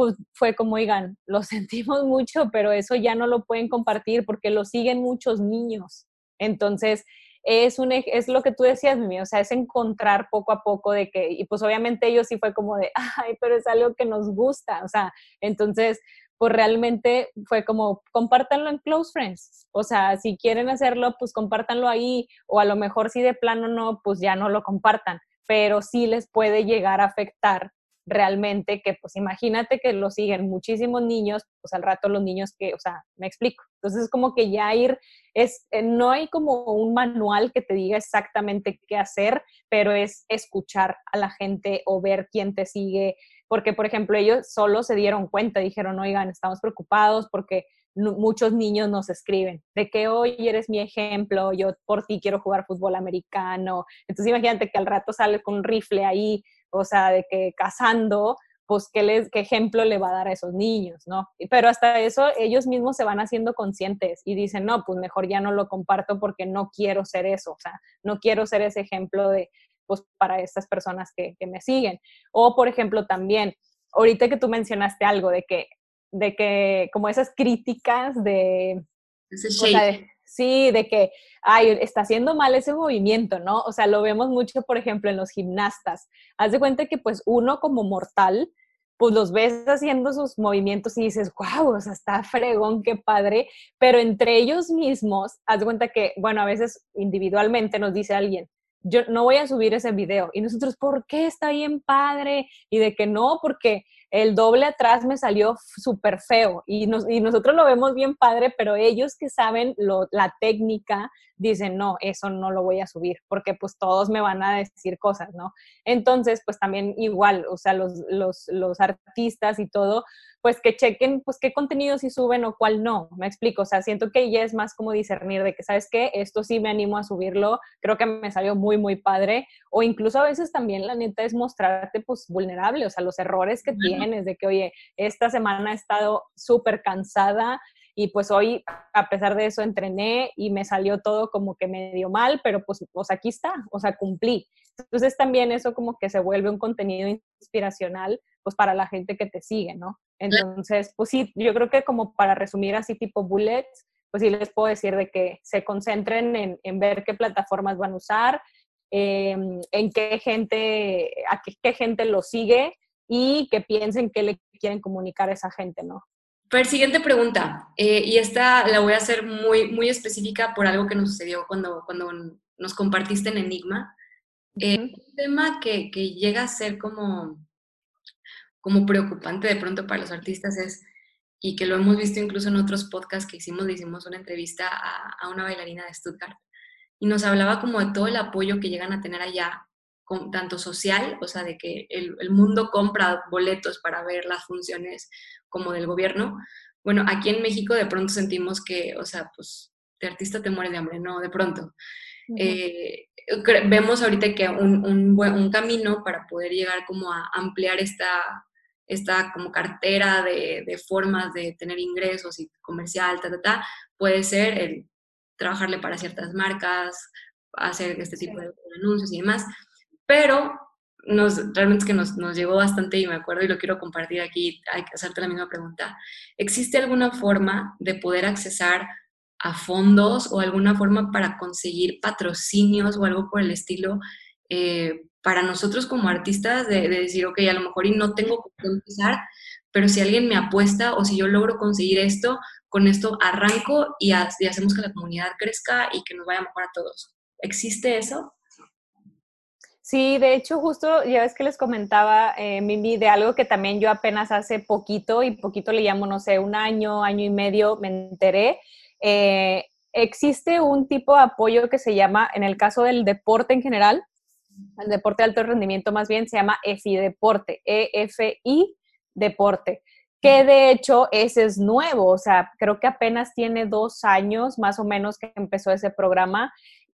[SPEAKER 1] pues fue como, oigan, lo sentimos mucho, pero eso ya no lo pueden compartir porque lo siguen muchos niños. Entonces, es, un, es lo que tú decías, Mimi, o sea, es encontrar poco a poco de que, y pues obviamente ellos sí fue como de, ay, pero es algo que nos gusta, o sea, entonces, pues realmente fue como, compártanlo en Close Friends, o sea, si quieren hacerlo, pues compártanlo ahí, o a lo mejor si de plano no, pues ya no lo compartan, pero sí les puede llegar a afectar realmente que, pues imagínate que lo siguen muchísimos niños, pues al rato los niños que, o sea, me explico. Entonces es como que ya ir, es, eh, no hay como un manual que te diga exactamente qué hacer, pero es escuchar a la gente o ver quién te sigue, porque por ejemplo ellos solo se dieron cuenta, dijeron, oigan, estamos preocupados porque muchos niños nos escriben de que hoy eres mi ejemplo, yo por ti quiero jugar fútbol americano. Entonces imagínate que al rato sale con un rifle ahí o sea, de que cazando, pues ¿qué, les, qué ejemplo le va a dar a esos niños, ¿no? Pero hasta eso ellos mismos se van haciendo conscientes y dicen, no, pues mejor ya no lo comparto porque no quiero ser eso, o sea, no quiero ser ese ejemplo de, pues para estas personas que, que me siguen. O, por ejemplo, también, ahorita que tú mencionaste algo de que, de que como esas críticas de...
[SPEAKER 4] Ese
[SPEAKER 1] Sí, de que, ay, está haciendo mal ese movimiento, ¿no? O sea, lo vemos mucho, por ejemplo, en los gimnastas. Haz de cuenta que pues uno como mortal, pues los ves haciendo sus movimientos y dices, wow, o sea, está fregón, qué padre, pero entre ellos mismos, haz de cuenta que, bueno, a veces individualmente nos dice alguien, yo no voy a subir ese video. Y nosotros, ¿por qué está bien padre? Y de que no, porque el doble atrás me salió súper feo y, y, nosotros lo vemos bien padre, pero ellos que saben la técnica dicen, no, eso no lo voy a subir porque pues todos me van a decir cosas, ¿no? Entonces, pues también igual, o sea, los, los, los artistas y todo, pues que chequen, pues qué contenido sí suben o cuál no, me explico, o sea, siento que ya es más como discernir de que, ¿sabes qué? Esto sí me animo a subirlo, creo que me salió muy, muy padre, o incluso a veces también la neta es mostrarte pues vulnerable, o sea, los errores que tienes, de que, oye, esta semana he estado súper cansada, y pues hoy, a pesar de eso, entrené y me salió todo como que medio mal, pero pues, pues aquí está, o sea, cumplí. Entonces también eso como que se vuelve un contenido inspiracional pues para la gente que te sigue, ¿no? Entonces, pues sí, yo creo que como para resumir así tipo bullets, pues sí les puedo decir de que se concentren en, en ver qué plataformas van a usar, em, en qué gente, a qué, qué gente lo sigue y que piensen qué le quieren comunicar a esa gente, ¿no?
[SPEAKER 4] Pero siguiente pregunta, eh, y esta la voy a hacer muy, muy específica por algo que nos sucedió cuando, cuando nos compartiste en Enigma. Eh, un tema que, que, llega a ser como, como preocupante de pronto para los artistas es, y que lo hemos visto incluso en otros podcasts que hicimos, le hicimos una entrevista a, a una bailarina de Stuttgart, y nos hablaba como de todo el apoyo que llegan a tener allá tanto social, o sea, de que el, el, mundo compra boletos para ver las funciones como del gobierno. Bueno, aquí en México de pronto sentimos que, o sea, pues de artista te muere de hambre, ¿no? De pronto. eh, vemos ahorita que un, un, un, camino para poder llegar como a ampliar esta, esta como cartera de, de formas de tener ingresos y comercial, ta, ta, ta, puede ser el trabajarle para ciertas marcas, hacer este tipo sí. de anuncios y demás pero nos, realmente es que nos, nos llegó bastante y me acuerdo y lo quiero compartir aquí, hay que hacerte la misma pregunta. ¿Existe alguna forma de poder accesar a fondos o alguna forma para conseguir patrocinios o algo por el estilo eh, para nosotros como artistas de, de, decir, ok, a lo mejor y no tengo cómo empezar, pero si alguien me apuesta o si yo logro conseguir esto, con esto arranco y, ha, y hacemos que la comunidad crezca y que nos vaya mejor a todos. ¿Existe eso?
[SPEAKER 1] Sí, de hecho, justo ya ves que les comentaba, eh, Mimi, de algo que también yo apenas hace poquito, y poquito le llamo, no sé, un año, año y medio, me enteré. Eh, existe un tipo de apoyo que se llama, en el caso del deporte en general, el deporte de alto rendimiento más bien, se llama EFI Deporte, E-F-I Deporte que de hecho ese es nuevo, o sea, creo que apenas tiene dos años más o menos que empezó ese programa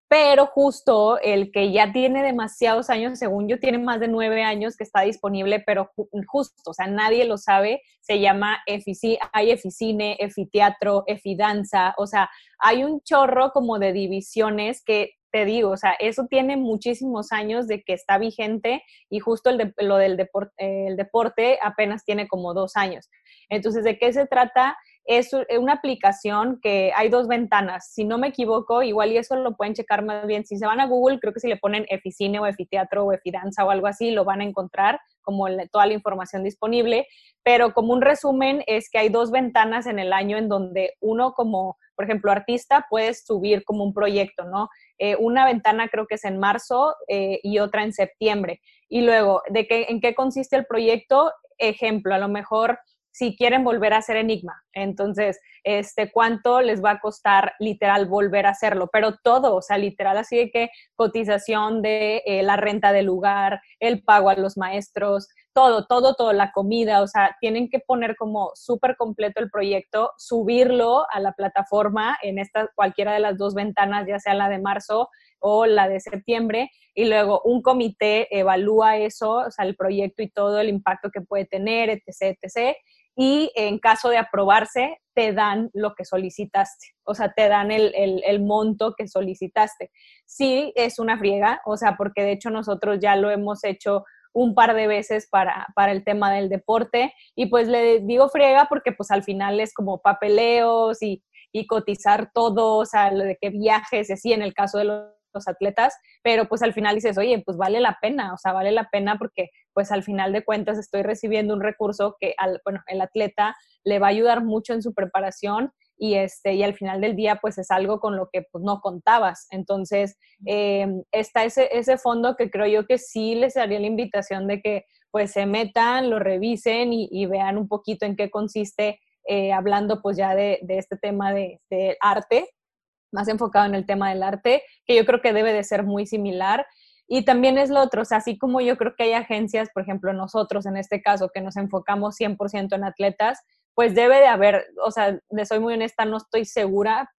[SPEAKER 1] pero justo el que ya tiene demasiados años, según yo, tiene más de nueve años que está disponible, pero justo, o sea, nadie lo sabe, se llama EFI, hay EFICine, EFITeatro, EFIDanza, o sea, hay un chorro como de divisiones que te digo, o sea, eso tiene muchísimos años de que está vigente y justo el lo del deporte, el deporte apenas tiene como dos años. Entonces, ¿de qué se trata? Es una aplicación que hay dos ventanas. Si no me equivoco, igual y eso lo pueden checar más bien. Si se van a Google, creo que si le ponen Eficine o Efiteatro o Efidanza o algo así, lo van a encontrar como toda la información disponible. Pero como un resumen es que hay dos ventanas en el año en donde uno como, por ejemplo, artista, puedes subir como un proyecto, ¿no? Eh, una ventana creo que es en marzo eh, y otra en septiembre. Y luego, ¿de qué, en qué consiste el proyecto? Ejemplo, a lo mejor si quieren volver a hacer Enigma. Entonces, este, ¿cuánto les va a costar literal volver a hacerlo? Pero todo, o sea, literal, así de que cotización de eh, la renta del lugar, el pago a los maestros, todo, todo, todo, la comida, o sea, tienen que poner como súper completo el proyecto, subirlo a la plataforma en esta, cualquiera de las dos ventanas, ya sea la de marzo o la de septiembre, y luego un comité evalúa eso, o sea, el proyecto y todo el impacto que puede tener, etc., etc., y en caso de aprobarse, te dan lo que solicitaste, o sea, te dan el, el, monto que solicitaste. Sí, es una friega, o sea, porque de hecho nosotros ya lo hemos hecho un par de veces para, para el tema del deporte. Y pues le digo friega porque pues al final es como papeleos y, y cotizar todo, o sea, lo de que viajes y así en el caso de los los atletas, pero pues al final dices, oye, pues vale la pena, o sea, vale la pena porque pues al final de cuentas estoy recibiendo un recurso que al, bueno, el atleta le va a ayudar mucho en su preparación y, este, y al final del día pues es algo con lo que pues no contabas. Entonces, eh, está ese, ese fondo que creo yo que sí les haría la invitación de que pues se metan, lo revisen y, vean un poquito en qué consiste, eh, hablando pues ya de, de este tema de, de, arte, más enfocado en el tema del arte, que yo creo que debe de ser muy similar. Y también es lo otro, o sea, así como yo creo que hay agencias, por ejemplo, nosotros en este caso, que nos enfocamos 100% en atletas, pues debe de haber, o sea, de soy muy honesta, no estoy segura,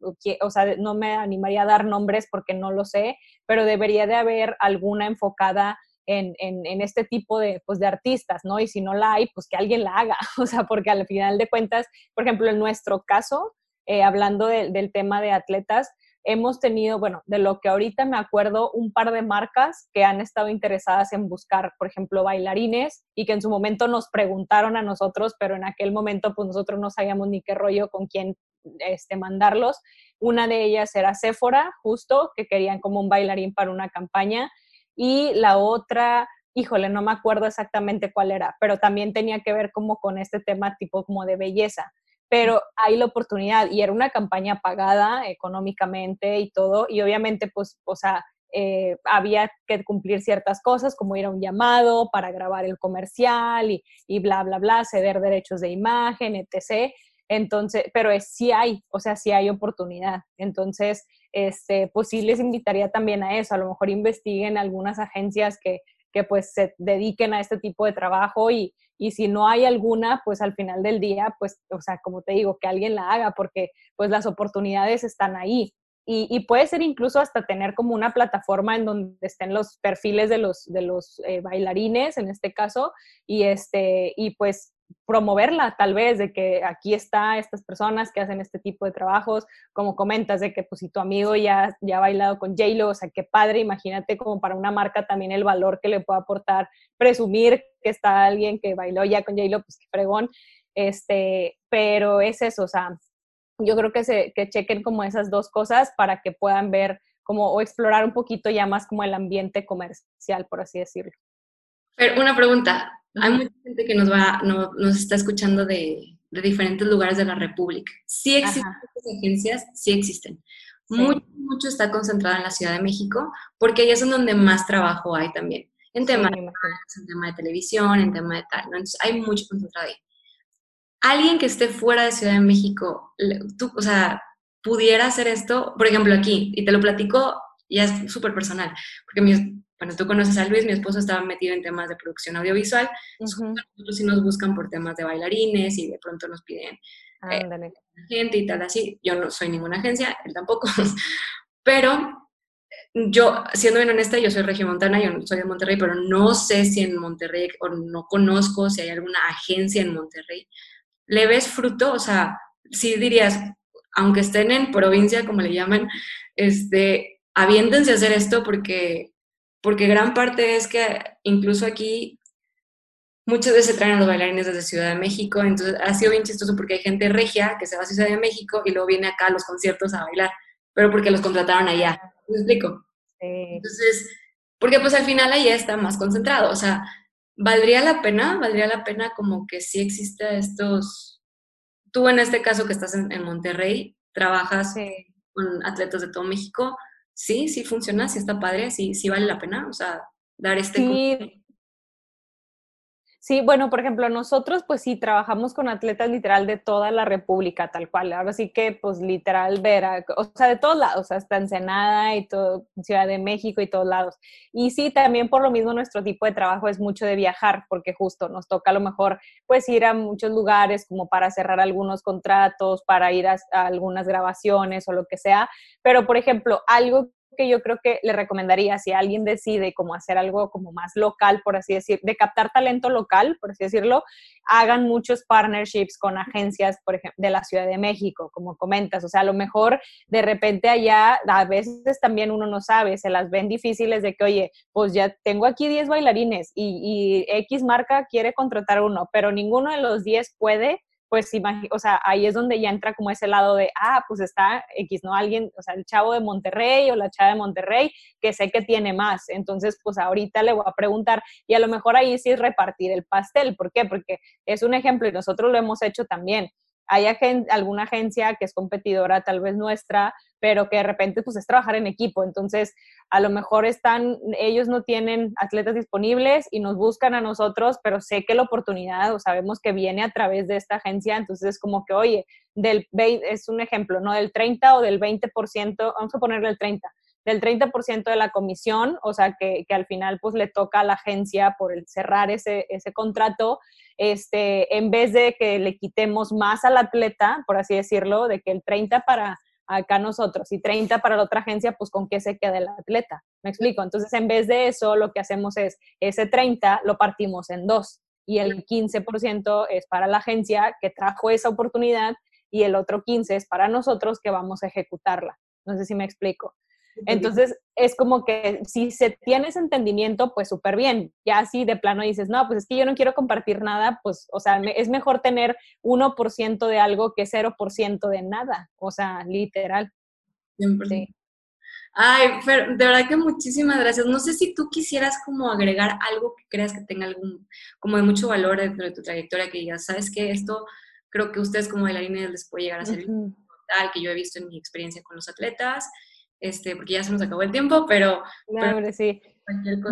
[SPEAKER 1] o sea, no me animaría a dar nombres porque no lo sé, pero debería de haber alguna enfocada en, en, este tipo de, pues, de artistas, ¿no? Y si no la hay, pues que alguien la haga, o sea, porque al final de cuentas, por ejemplo, en nuestro caso, eh, hablando del tema de atletas, hemos tenido, bueno, de lo que ahorita me acuerdo, un par de marcas que han estado interesadas en buscar, por ejemplo, bailarines y que en su momento nos preguntaron a nosotros, pero en aquel momento pues nosotros no sabíamos ni qué rollo con quién este, mandarlos. Una de ellas era Sephora, justo, que querían como un bailarín para una campaña. Y la otra, híjole, no me acuerdo exactamente cuál era, pero también tenía que ver como con este tema tipo como de belleza pero hay la oportunidad y era una campaña pagada económicamente y todo, y obviamente pues, o sea, eh, había que cumplir ciertas cosas como ir a un llamado para grabar el comercial y, y bla, bla, bla, ceder derechos de imagen, etc. Entonces, pero sí hay, o sea, sí hay oportunidad. Entonces, este, pues sí les invitaría también a eso, a lo mejor investiguen algunas agencias que, que pues se dediquen a este tipo de trabajo y, y si no hay alguna, pues al final del día, pues, o sea, como te digo, que alguien la haga porque pues las oportunidades están ahí. Y, puede ser incluso hasta tener como una plataforma en donde estén los perfiles de los, de los eh, bailarines, en este caso, y, este, y pues promoverla tal vez, de que aquí está estas personas que hacen este tipo de trabajos, como comentas, de que pues si tu amigo ya, ya ha bailado con J-Lo, o sea, qué padre, imagínate como para una marca también el valor que le puede aportar, presumir que está alguien que bailó ya con J-Lo, pues qué fregón, este, pero es eso, o sea, yo creo que, se, que chequen como esas dos cosas para que puedan ver como o explorar un poquito ya más como el ambiente comercial, por así decirlo.
[SPEAKER 4] Pero una pregunta, hay mucha gente que nos va, nos está escuchando de, diferentes lugares de la República. ¿Sí existen estas agencias? Sí existen. Mucho, mucho está concentrado en la Ciudad de México, porque ahí es donde más trabajo hay también. En tema, de, en tema de televisión, en tema de tal. Entonces, hay mucho concentrado ahí. Alguien que esté fuera de Ciudad de México, tú, o sea, pudiera hacer esto, por ejemplo, aquí, y te lo platico, ya es súper personal, porque mi, bueno, tú conoces a Luis, mi esposo estaba metido en temas de producción audiovisual, nosotros sí nos buscan por temas de bailarines y de pronto nos piden eh, gente y tal así. Yo no soy ninguna agencia, él tampoco, pero yo, siendo bien honesta, yo soy regiomontana, yo soy de Monterrey, pero no sé si en Monterrey, o no conozco si hay alguna agencia en Monterrey. ¿Le ves fruto? O sea, si dirías, aunque estén en provincia, como le llaman, este, aviéntense a hacer esto porque, porque gran parte es que incluso aquí muchas veces se traen a los bailarines desde Ciudad de México, entonces ha sido bien chistoso porque hay gente regia que se va a Ciudad de México y luego viene acá a los conciertos a bailar, pero porque los contrataron allá. ¿Me explico? Entonces, porque pues al final ahí está más concentrado, o sea, ¿valdría la pena? ¿Valdría la pena como que sí exista estos... Tú en este caso que estás en, Monterrey, trabajas con atletas de todo México, sí, sí funciona, sí está padre, sí, sí vale la pena, o sea, dar este...
[SPEAKER 1] Sí, Sí, bueno, por ejemplo, nosotros pues sí trabajamos con atletas literal de toda la República, tal cual. Ahora sí que pues literal ver, o sea, de todos lados, hasta Ensenada y Ciudad de México y todos lados. Y sí, también por lo mismo nuestro tipo de trabajo es mucho de viajar, porque justo nos toca a lo mejor pues ir a muchos lugares como para cerrar algunos contratos, para ir a, a algunas grabaciones o lo que sea. Pero, por ejemplo, algo que yo creo que le recomendaría si alguien decide como hacer algo como más local, por así decir, de captar talento local, por así decirlo, hagan muchos partnerships con agencias, por ejemplo, de la Ciudad de México, como comentas. O sea, a lo mejor de repente allá, a veces también uno no sabe, se las ven difíciles de que, oye, pues ya tengo aquí 10 bailarines y, y X marca quiere contratar uno, pero ninguno de los 10 puede pues, o sea, ahí es donde ya entra como ese lado de, ah, pues está X, ¿no? Alguien, o sea, el chavo de Monterrey o la chava de Monterrey, que sé que tiene más. Entonces, pues ahorita le voy a preguntar y a lo mejor ahí sí es repartir el pastel. ¿Por qué? Porque es un ejemplo y nosotros lo hemos hecho también hay alguna agencia que es competidora tal vez nuestra, pero que de repente pues es trabajar en equipo. Entonces, a lo mejor están, ellos no tienen atletas disponibles y nos buscan a nosotros, pero sé que la oportunidad o sabemos que viene a través de esta agencia, entonces es como que, oye, del es un ejemplo, ¿no? Del 30 o del 20%, vamos a ponerle el 30, del 30% de la comisión, o sea, que, que, al final pues le toca a la agencia por el cerrar ese, ese contrato, este, en vez de que le quitemos más al atleta, por así decirlo, de que el 30 para acá nosotros y 30 para la otra agencia, pues con qué se queda el atleta. ¿Me explico? Entonces, en vez de eso, lo que hacemos es ese 30 lo partimos en dos y el 15% es para la agencia que trajo esa oportunidad y el otro 15 es para nosotros que vamos a ejecutarla. No sé si me explico. Entonces, es como que si se tiene ese entendimiento, pues súper bien. Ya así de plano dices, no, pues es que yo no quiero compartir nada, pues, o sea, es mejor tener 1% de algo que 0% de nada. O sea, literal.
[SPEAKER 4] Sí. Ay, Fer, de verdad que muchísimas gracias. No sé si tú quisieras como agregar algo que creas que tenga algún, como de mucho valor dentro de tu trayectoria, que digas, sabes que esto creo que ustedes como bailarines les puede llegar a ser tal, que yo he visto en mi experiencia con los atletas este, porque ya se nos acabó el tiempo, pero...
[SPEAKER 1] No, sí.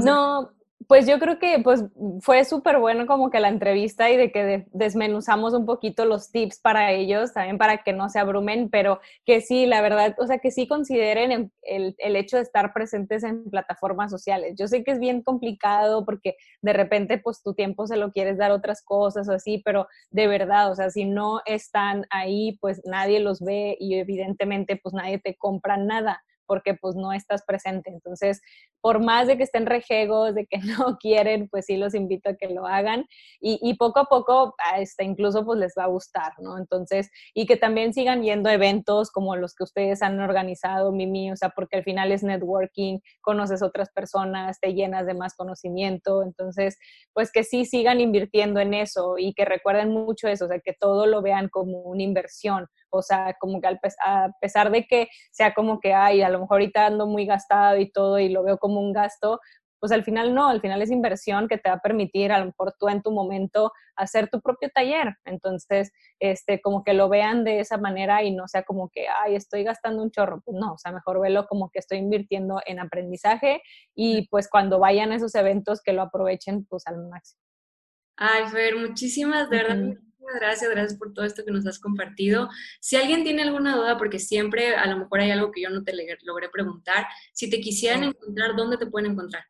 [SPEAKER 1] No, pues yo creo que pues fue súper bueno como que la entrevista y de que desmenuzamos un poquito los tips para ellos, también para que no se abrumen, pero que sí, la verdad, o sea, que sí consideren el, el, hecho de estar presentes en plataformas sociales. Yo sé que es bien complicado porque de repente pues tu tiempo se lo quieres dar otras cosas o así, pero de verdad, o sea, si no están ahí, pues nadie los ve y evidentemente pues nadie te compra nada porque pues no estás presente. Entonces, por más de que estén rejegos, de que no quieren, pues sí los invito a que lo hagan y, poco a poco hasta incluso pues les va a gustar, ¿no? Entonces, y que también sigan yendo eventos como los que ustedes han organizado, Mimi, o sea, porque al final es networking, conoces otras personas, te llenas de más conocimiento, entonces, pues que sí sigan invirtiendo en eso y que recuerden mucho eso, o sea, que todo lo vean como una inversión, o sea, como que a pesar de que sea como que, ay, a lo mejor ahorita ando muy gastado y todo y lo veo como un gasto, pues al final no, al final es inversión que te va a permitir a lo mejor tú en tu momento hacer tu propio taller. Entonces, este, como que lo vean de esa manera y no sea como que, ay, estoy gastando un chorro. Pues no, o sea, mejor velo como que estoy invirtiendo en aprendizaje y pues cuando vayan a esos eventos que lo aprovechen pues al máximo.
[SPEAKER 4] Ay, Fer, muchísimas, de verdad, gracias, gracias por todo esto que nos has compartido. Si alguien tiene alguna duda, porque siempre a lo mejor hay algo que yo no te logré preguntar, si te quisieran encontrar, ¿dónde te pueden encontrar?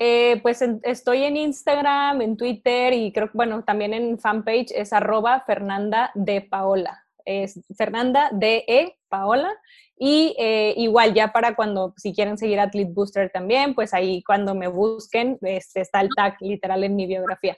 [SPEAKER 1] Eh, pues estoy en Instagram, en Twitter y creo que, bueno, también en fanpage es arroba Fernanda de Paola. Es Fernanda de E Paola. Y eh, igual ya para cuando, si quieren seguir Athlete Booster también, pues ahí cuando me busquen, este, está el tag literal en mi biografía.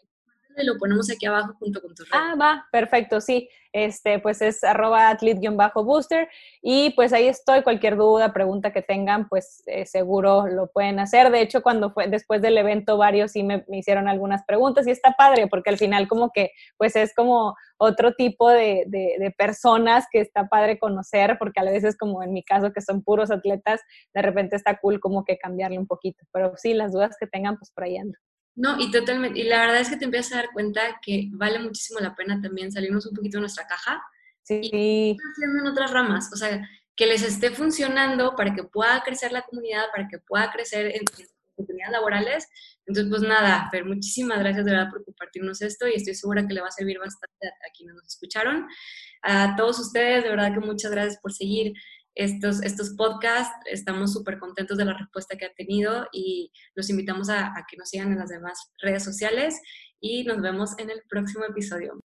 [SPEAKER 4] Y lo ponemos aquí abajo junto con tu red.
[SPEAKER 1] Ah, va, perfecto, sí. Este, pues es arroba atlit-booster y pues ahí estoy, cualquier duda, pregunta que tengan, pues eh, seguro lo pueden hacer. De hecho, cuando fue después del evento, varios sí me, me, hicieron algunas preguntas y está padre porque al final como que pues es como otro tipo de, de, de personas que está padre conocer porque a veces como en mi caso que son puros atletas, de repente está cool como que cambiarle un poquito. Pero sí, las dudas que tengan, pues por ahí ando.
[SPEAKER 4] No, y totalmente. Y la verdad es que te empiezas a dar cuenta que vale muchísimo la pena también salirnos un poquito de nuestra caja
[SPEAKER 1] sí.
[SPEAKER 4] y haciendo en otras ramas. O sea, que les esté funcionando para que pueda crecer la comunidad, para que pueda crecer en oportunidades laborales. Entonces, pues nada, Fer, muchísimas gracias de verdad por compartirnos esto y estoy segura que le va a servir bastante a, quienes nos escucharon. A todos ustedes, de verdad que muchas gracias por seguir estos, estos podcasts. Estamos súper contentos de la respuesta que ha tenido y los invitamos a, a que nos sigan en las demás redes sociales y nos vemos en el próximo episodio.